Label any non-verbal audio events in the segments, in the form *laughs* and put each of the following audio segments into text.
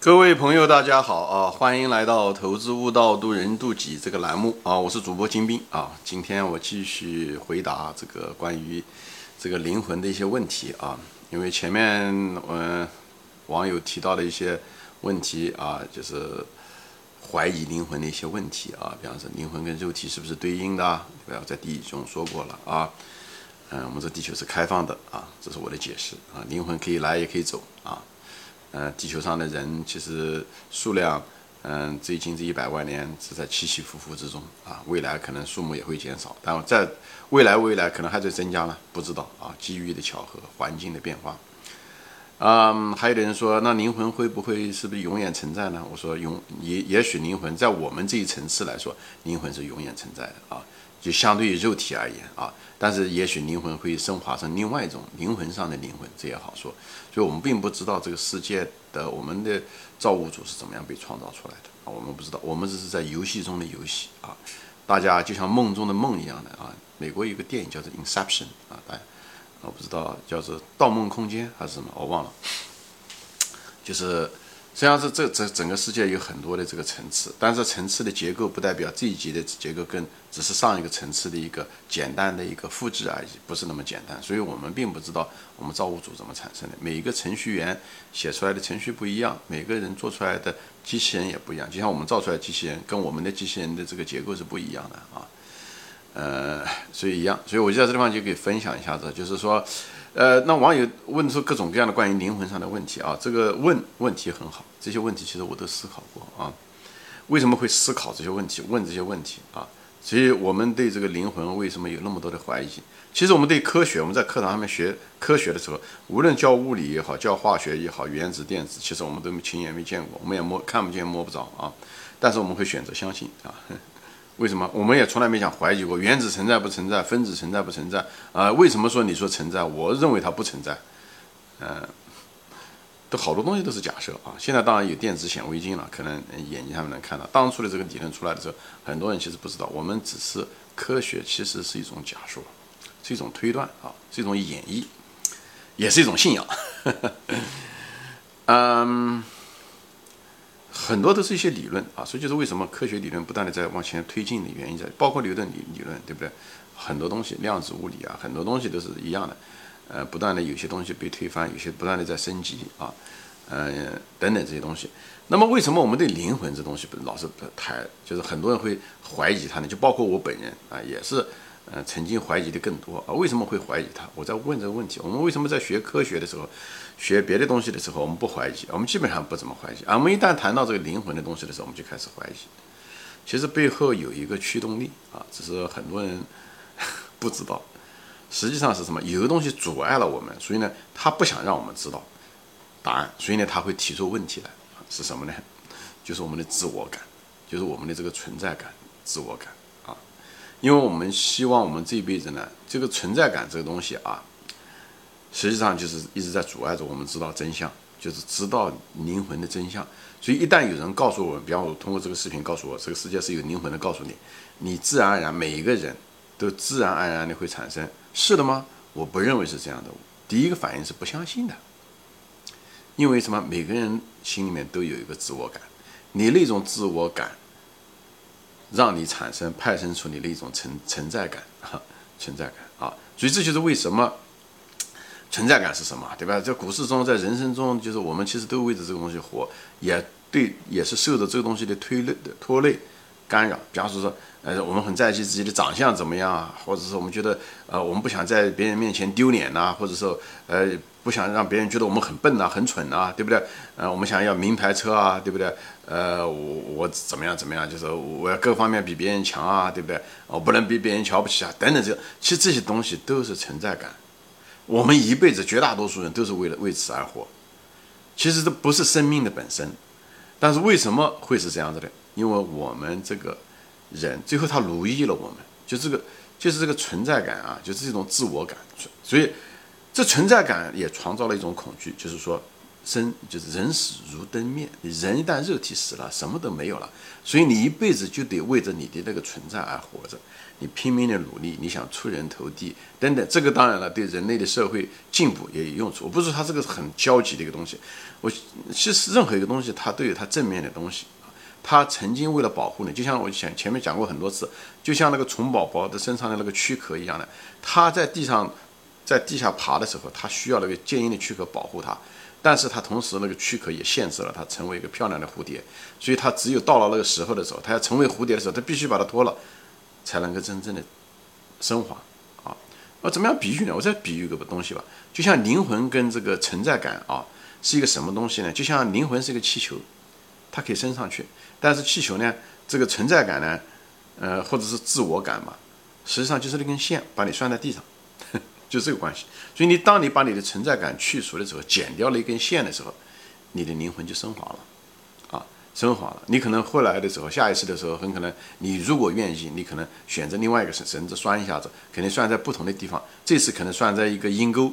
各位朋友，大家好啊！欢迎来到《投资悟道，渡人渡己》这个栏目啊！我是主播金兵啊！今天我继续回答这个关于这个灵魂的一些问题啊！因为前面嗯网友提到的一些问题啊，就是怀疑灵魂的一些问题啊，比方说灵魂跟肉体是不是对应的？对吧？在第一中说过了啊。嗯，我们这地球是开放的啊，这是我的解释啊。灵魂可以来也可以走啊。嗯，地球上的人其实数量，嗯，最近这一百万年是在起起伏伏之中啊，未来可能数目也会减少，但在未来未来可能还在增加呢，不知道啊，机遇的巧合，环境的变化。嗯，还有的人说，那灵魂会不会是不是永远存在呢？我说永也也许灵魂在我们这一层次来说，灵魂是永远存在的啊。就相对于肉体而言啊，但是也许灵魂会升华成另外一种灵魂上的灵魂，这也好说。所以我们并不知道这个世界的我们的造物主是怎么样被创造出来的啊，我们不知道，我们只是在游戏中的游戏啊。大家就像梦中的梦一样的啊。美国有个电影叫做《Inception》啊，大家我不知道叫做《盗梦空间》还是什么，我忘了，就是。实际上是这整整个世界有很多的这个层次，但是层次的结构不代表这一级的结构跟只是上一个层次的一个简单的一个复制而已，不是那么简单。所以我们并不知道我们造物主怎么产生的。每一个程序员写出来的程序不一样，每个人做出来的机器人也不一样。就像我们造出来机器人跟我们的机器人的这个结构是不一样的啊，呃，所以一样。所以我就在这地方就可以分享一下子，就是说。呃，那网友问出各种各样的关于灵魂上的问题啊，这个问问题很好，这些问题其实我都思考过啊。为什么会思考这些问题，问这些问题啊？所以我们对这个灵魂为什么有那么多的怀疑？其实我们对科学，我们在课堂上面学科学的时候，无论教物理也好，教化学也好，原子电子，其实我们都亲眼没见过，我们也摸看不见摸不着啊。但是我们会选择相信啊。为什么？我们也从来没想怀疑过原子存在不存在，分子存在不存在啊？为什么说你说存在？我认为它不存在。嗯，都好多东西都是假设啊。现在当然有电子显微镜了，可能眼睛上面能看到。当初的这个理论出来的时候，很多人其实不知道。我们只是科学，其实是一种假说，是一种推断啊，是一种演绎，也是一种信仰。*laughs* 嗯。很多都是一些理论啊，所以就是为什么科学理论不断的在往前推进的原因在，包括牛顿理理论，对不对？很多东西，量子物理啊，很多东西都是一样的，呃，不断的有些东西被推翻，有些不断的在升级啊，嗯，等等这些东西。那么为什么我们对灵魂这东西不老是不太，就是很多人会怀疑它呢？就包括我本人啊，也是。呃，曾经怀疑的更多啊？为什么会怀疑他？我在问这个问题。我们为什么在学科学的时候，学别的东西的时候，我们不怀疑？我们基本上不怎么怀疑。啊我们一旦谈到这个灵魂的东西的时候，我们就开始怀疑。其实背后有一个驱动力啊，只是很多人 *laughs* 不知道。实际上是什么？有个东西阻碍了我们，所以呢，他不想让我们知道答案，所以呢，他会提出问题来。是什么呢？就是我们的自我感，就是我们的这个存在感、自我感。因为我们希望我们这一辈子呢，这个存在感这个东西啊，实际上就是一直在阻碍着我们知道真相，就是知道灵魂的真相。所以一旦有人告诉我们，比方说通过这个视频告诉我这个世界是有灵魂的，告诉你，你自然而然每一个人都自然而然的会产生是的吗？我不认为是这样的。第一个反应是不相信的，因为什么？每个人心里面都有一个自我感，你那种自我感。让你产生派生出你的一种存存在感，哈，存在感啊，所以这就是为什么存在感是什么，对吧？在股市中，在人生中，就是我们其实都为着这个东西活，也对，也是受着这个东西的推累的拖累干扰。比方说说，呃，我们很在意自己的长相怎么样啊，或者是我们觉得，呃，我们不想在别人面前丢脸呐，或者说，呃。不想让别人觉得我们很笨呐，很蠢呐，对不对？呃，我们想要名牌车啊，对不对？呃，我我怎么样怎么样，就是我要各方面比别人强啊，对不对？我不能被别人瞧不起啊，等等，这其实这些东西都是存在感。我们一辈子绝大多数人都是为了为此而活，其实这不是生命的本身。但是为什么会是这样子的？因为我们这个人最后他奴役了我们，就这个就是这个存在感啊，就是这种自我感，所以。这存在感也创造了一种恐惧，就是说，生就是人死如灯灭，人一旦肉体死了，什么都没有了，所以你一辈子就得为着你的那个存在而活着，你拼命的努力，你想出人头地等等，这个当然了，对人类的社会进步也有用处。我不是说它这个很消极的一个东西，我其实任何一个东西它都有它正面的东西它曾经为了保护你，就像我前前面讲过很多次，就像那个虫宝宝的身上的那个躯壳一样的，它在地上。在地下爬的时候，它需要那个坚硬的躯壳保护它，但是它同时那个躯壳也限制了它成为一个漂亮的蝴蝶，所以它只有到了那个时候的时候，它要成为蝴蝶的时候，它必须把它脱了，才能够真正的升华啊！我怎么样比喻呢？我再比喻个东西吧，就像灵魂跟这个存在感啊，是一个什么东西呢？就像灵魂是一个气球，它可以升上去，但是气球呢，这个存在感呢，呃，或者是自我感嘛，实际上就是那根线把你拴在地上。*laughs* 就这个关系，所以你当你把你的存在感去除的时候，剪掉了一根线的时候，你的灵魂就升华了，啊，升华了。你可能后来的时候，下一次的时候，很可能你如果愿意，你可能选择另外一个绳绳子拴一下子，肯定拴在不同的地方。这次可能拴在一个阴沟，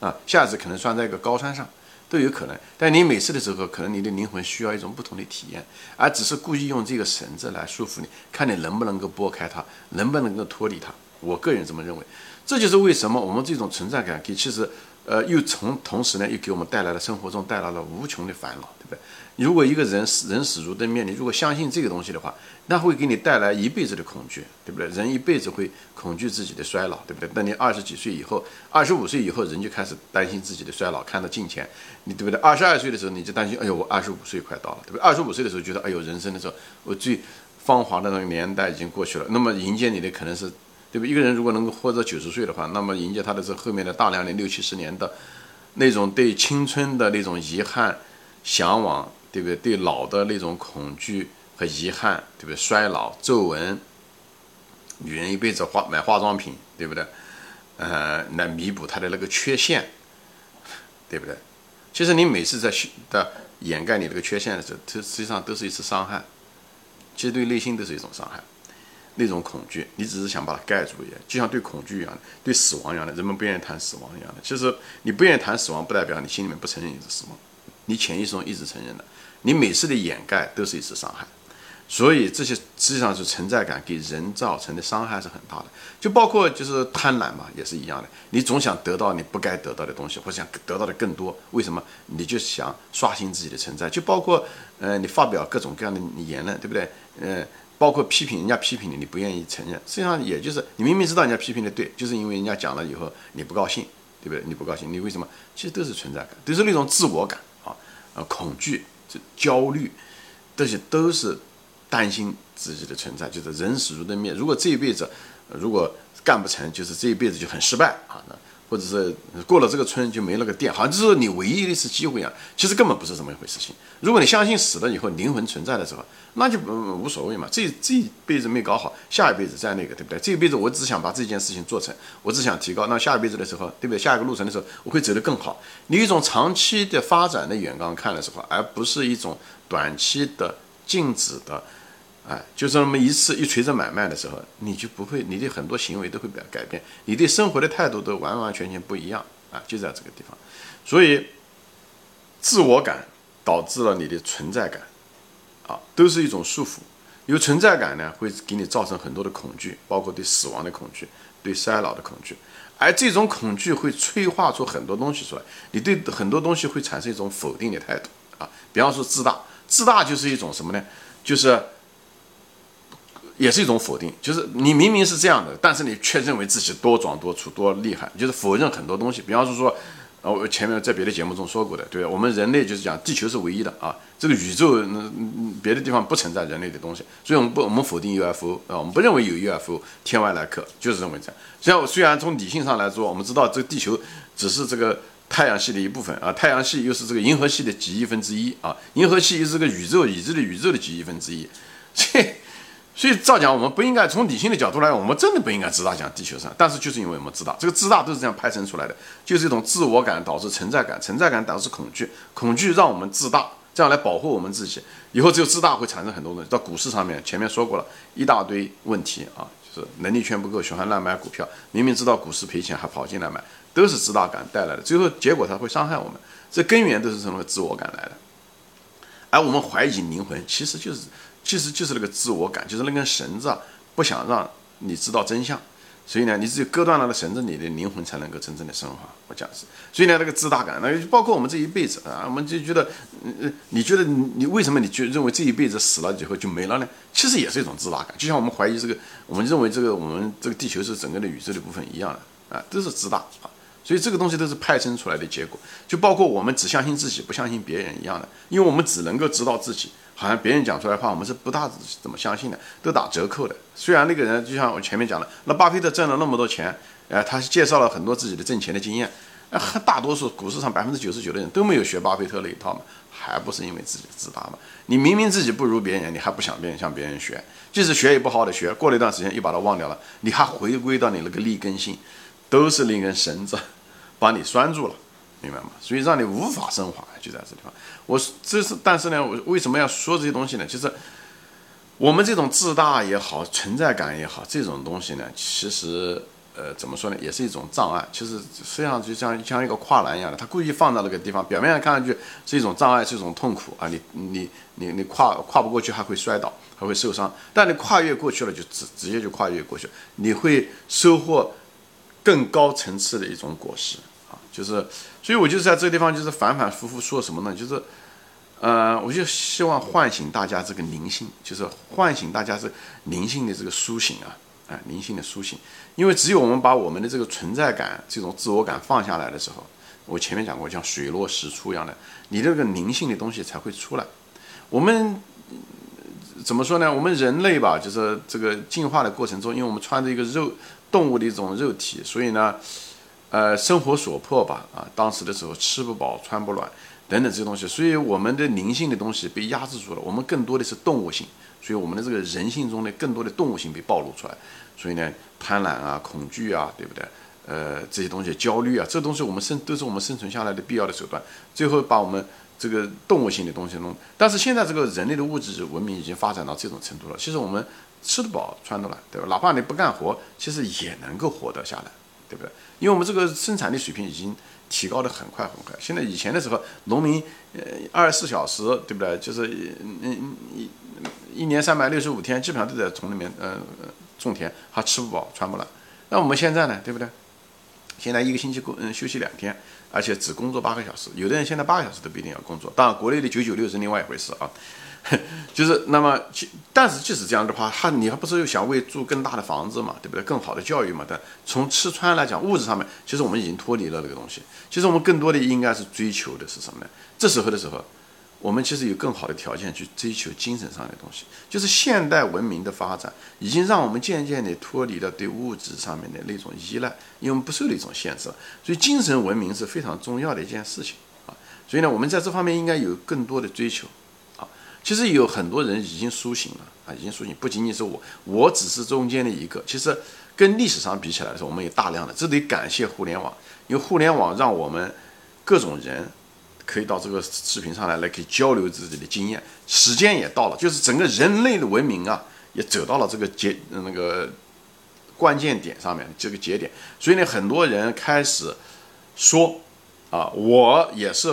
啊，下次可能拴在一个高山上，都有可能。但你每次的时候，可能你的灵魂需要一种不同的体验，而只是故意用这个绳子来束缚你，看你能不能够拨开它，能不能够脱离它。我个人这么认为。这就是为什么我们这种存在感，给其实，呃，又从同时呢，又给我们带来了生活中带来了无穷的烦恼，对不对？如果一个人死人死如灯灭，你如果相信这个东西的话，那会给你带来一辈子的恐惧，对不对？人一辈子会恐惧自己的衰老，对不对？等你二十几岁以后，二十五岁以后，人就开始担心自己的衰老，看到镜前，你对不对？二十二岁的时候，你就担心，哎呦，我二十五岁快到了，对不对？二十五岁的时候觉得，哎呦，人生的时候，我最芳华的那个年代已经过去了，那么迎接你的可能是。对不？一个人如果能够活到九十岁的话，那么迎接他的是后面的大量的六七十年的，那种对青春的那种遗憾、向往，对不对？对老的那种恐惧和遗憾，对不对？衰老、皱纹，女人一辈子化买化妆品，对不对？呃，来弥补她的那个缺陷，对不对？其实你每次在的掩盖你这个缺陷的时候，这实际上都是一次伤害，其实对内心都是一种伤害。那种恐惧，你只是想把它盖住一样，就像对恐惧一样的，对死亡一样的，人们不愿意谈死亡一样的。其实你不愿意谈死亡，不代表你心里面不承认你是死亡，你潜意识中一直承认的。你每次的掩盖都是一次伤害，所以这些实际上是存在感给人造成的伤害是很大的。就包括就是贪婪嘛，也是一样的。你总想得到你不该得到的东西，或者想得到的更多，为什么？你就想刷新自己的存在。就包括呃，你发表各种各样的言论，对不对？呃。包括批评人家批评你，你不愿意承认，实际上也就是你明明知道人家批评的对，就是因为人家讲了以后你不高兴，对不对？你不高兴，你为什么？其实都是存在感，都是那种自我感啊，呃，恐惧、这焦虑，这些都是担心自己的存在，就是人死如灯灭。如果这一辈子如果干不成，就是这一辈子就很失败啊。那或者是过了这个村就没那个店，好像就是你唯一的一次机会一样。其实根本不是这么一回事。情如果你相信死了以后灵魂存在的时候，那就无所谓嘛。这这一辈子没搞好，下一辈子再那个，对不对？这一辈子我只想把这件事情做成，我只想提高。那下一辈子的时候，对不对？下一个路程的时候，我会走得更好。你一种长期的发展的眼光看的时候，而不是一种短期的静止的。哎，就是那么一次一锤子买卖的时候，你就不会，你的很多行为都会改改变，你对生活的态度都完完全全不一样啊，就在这个地方。所以，自我感导致了你的存在感，啊，都是一种束缚。有存在感呢，会给你造成很多的恐惧，包括对死亡的恐惧，对衰老的恐惧。而这种恐惧会催化出很多东西出来，你对很多东西会产生一种否定的态度啊。比方说自大，自大就是一种什么呢？就是。也是一种否定，就是你明明是这样的，但是你却认为自己多壮多粗多厉害，就是否认很多东西。比方说说，呃，我前面在别的节目中说过的，对我们人类就是讲地球是唯一的啊，这个宇宙嗯嗯别的地方不存在人类的东西，所以我们不我们否定 UFO 啊，我们不认为有 UFO 天外来客，就是认为这样。虽然虽然从理性上来说，我们知道这个地球只是这个太阳系的一部分啊，太阳系又是这个银河系的几亿分之一啊，银河系又是个宇宙已知的宇宙的几亿分之一，切。所以照讲，我们不应该从理性的角度来讲，我们真的不应该自大讲地球上。但是就是因为我们自大，这个自大都是这样派生出来的，就是一种自我感导致存在感，存在感导致恐惧，恐惧让我们自大，这样来保护我们自己。以后只有自大会产生很多东西。到股市上面，前面说过了一大堆问题啊，就是能力圈不够，喜欢乱买股票，明明知道股市赔钱还跑进来买，都是自大感带来的，最后结果它会伤害我们，这根源都是从自我感来的。而我们怀疑灵魂，其实就是其实就是那个自我感，就是那根绳子啊，不想让你知道真相。所以呢，你只有割断了那绳子，你的灵魂才能够真正的升华。我讲是，所以呢，那个自大感，那包括我们这一辈子啊，我们就觉得，嗯，你觉得你为什么你就认为这一辈子死了以后就没了呢？其实也是一种自大感，就像我们怀疑这个，我们认为这个我们这个地球是整个的宇宙的部分一样的啊，都是自大啊。所以这个东西都是派生出来的结果，就包括我们只相信自己，不相信别人一样的，因为我们只能够知道自己。好像别人讲出来的话，我们是不大怎么相信的，都打折扣的。虽然那个人就像我前面讲的，那巴菲特挣了那么多钱，哎，他介绍了很多自己的挣钱的经验，啊，大多数股市上百分之九十九的人都没有学巴菲特那一套嘛，还不是因为自己自大嘛？你明明自己不如别人，你还不想别人向别人学，即使学也不好好的学，过了一段时间又把它忘掉了，你还回归到你那个立根性，都是那根绳子把你拴住了。明白吗？所以让你无法升华，就在这地方。我这是，但是呢，我为什么要说这些东西呢？就是我们这种自大也好，存在感也好，这种东西呢，其实呃，怎么说呢，也是一种障碍。其实实际上就像像一个跨栏一样的，他故意放到那个地方，表面上看上去是一种障碍，是一种痛苦啊。你你你你跨跨不过去，还会摔倒，还会受伤。但你跨越过去了，就直直接就跨越过去，你会收获更高层次的一种果实。就是，所以我就是在这个地方，就是反反复复说什么呢？就是，呃，我就希望唤醒大家这个灵性，就是唤醒大家是灵性的这个苏醒啊，啊，灵性的苏醒。因为只有我们把我们的这个存在感、这种自我感放下来的时候，我前面讲过，像水落石出一样的，你这个灵性的东西才会出来。我们怎么说呢？我们人类吧，就是这个进化的过程中，因为我们穿着一个肉动物的一种肉体，所以呢。呃，生活所迫吧，啊，当时的时候吃不饱穿不暖，等等这些东西，所以我们的灵性的东西被压制住了。我们更多的是动物性，所以我们的这个人性中的更多的动物性被暴露出来。所以呢，贪婪啊、恐惧啊，对不对？呃，这些东西，焦虑啊，这东西我们生都是我们生存下来的必要的手段。最后把我们这个动物性的东西弄，但是现在这个人类的物质文明已经发展到这种程度了。其实我们吃得饱穿得暖，对吧？哪怕你不干活，其实也能够活得下来。对不对？因为我们这个生产力水平已经提高的很快很快。现在以前的时候，农民呃二十四小时，对不对？就是嗯嗯一一年三百六十五天，基本上都在从里面呃种田，还吃不饱穿不暖。那我们现在呢，对不对？现在一个星期工嗯休息两天，而且只工作八个小时。有的人现在八个小时都不一定要工作。当然，国内的九九六是另外一回事啊。*laughs* 就是那么，但是即使这样的话，他你还不是又想为住更大的房子嘛，对不对？更好的教育嘛。但从吃穿来讲，物质上面，其实我们已经脱离了那个东西。其实我们更多的应该是追求的是什么呢？这时候的时候，我们其实有更好的条件去追求精神上的东西。就是现代文明的发展，已经让我们渐渐的脱离了对物质上面的那种依赖，因为我们不受那种限制了。所以精神文明是非常重要的一件事情啊。所以呢，我们在这方面应该有更多的追求。其实有很多人已经苏醒了啊，已经苏醒，不仅仅是我，我只是中间的一个。其实跟历史上比起来的时候，我们有大量的，这得感谢互联网，因为互联网让我们各种人可以到这个视频上来，来可以交流自己的经验。时间也到了，就是整个人类的文明啊，也走到了这个节那个关键点上面这个节点。所以呢，很多人开始说啊，我也是，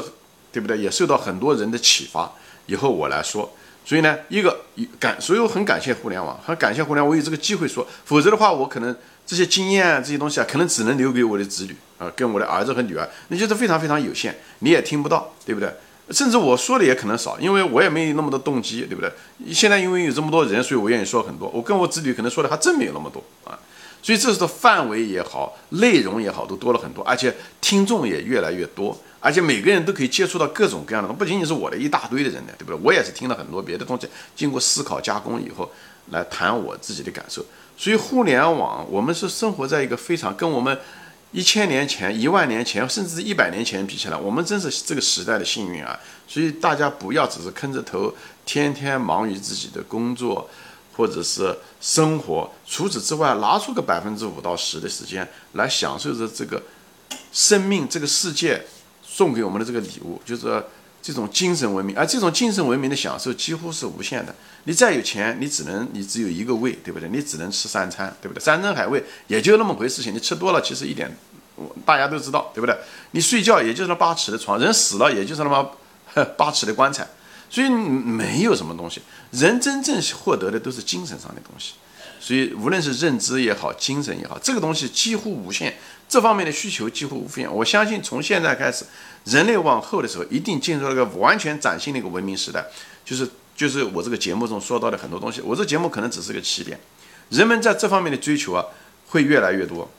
对不对？也受到很多人的启发。以后我来说，所以呢，一个感，所以我很感谢互联网，很感谢互联网，我有这个机会说，否则的话，我可能这些经验这些东西啊，可能只能留给我的子女啊，跟我的儿子和女儿，那就是非常非常有限，你也听不到，对不对？甚至我说的也可能少，因为我也没有那么多动机，对不对？现在因为有这么多人，所以我愿意说很多，我跟我子女可能说的还真没有那么多啊，所以这是范围也好，内容也好，都多了很多，而且听众也越来越多。而且每个人都可以接触到各种各样的，不仅仅是我的一大堆的人呢，对不对？我也是听了很多别的东西，经过思考加工以后来谈我自己的感受。所以互联网，我们是生活在一个非常跟我们一千年前、一万年前，甚至一百年前比起来，我们真是这个时代的幸运啊！所以大家不要只是坑着头，天天忙于自己的工作或者是生活，除此之外，拿出个百分之五到十的时间来享受着这个生命、这个世界。送给我们的这个礼物，就是这种精神文明，而这种精神文明的享受几乎是无限的。你再有钱，你只能你只有一个胃，对不对？你只能吃三餐，对不对？山珍海味也就那么回事情，你吃多了其实一点大家都知道，对不对？你睡觉也就是那八尺的床，人死了也就是那么八尺的棺材，所以没有什么东西。人真正获得的都是精神上的东西，所以无论是认知也好，精神也好，这个东西几乎无限，这方面的需求几乎无限。我相信从现在开始，人类往后的时候，一定进入了一个完全崭新的一个文明时代，就是就是我这个节目中说到的很多东西，我这节目可能只是个起点，人们在这方面的追求啊，会越来越多。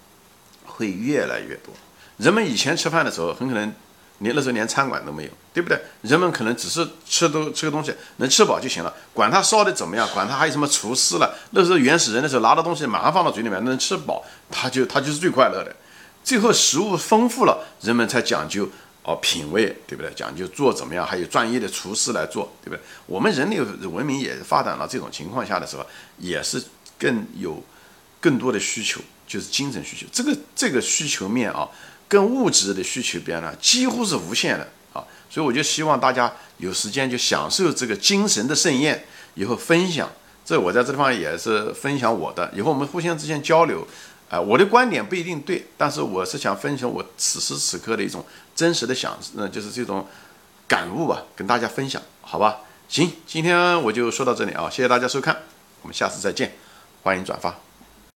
会越来越多。人们以前吃饭的时候，很可能连那时候连餐馆都没有，对不对？人们可能只是吃都吃个东西，能吃饱就行了，管他烧的怎么样，管他还有什么厨师了。那时候原始人的时候，拿的东西马上放到嘴里面，能吃饱，他就他就是最快乐的。最后食物丰富了，人们才讲究哦品味，对不对？讲究做怎么样，还有专业的厨师来做，对不对？我们人类文明也发展到这种情况下的时候，也是更有更多的需求。就是精神需求，这个这个需求面啊，跟物质的需求边呢，几乎是无限的啊，所以我就希望大家有时间就享受这个精神的盛宴，以后分享。这我在这地方也是分享我的，以后我们互相之间交流，啊，我的观点不一定对，但是我是想分享我此时此刻的一种真实的想，嗯，就是这种感悟吧，跟大家分享，好吧？行，今天我就说到这里啊，谢谢大家收看，我们下次再见，欢迎转发。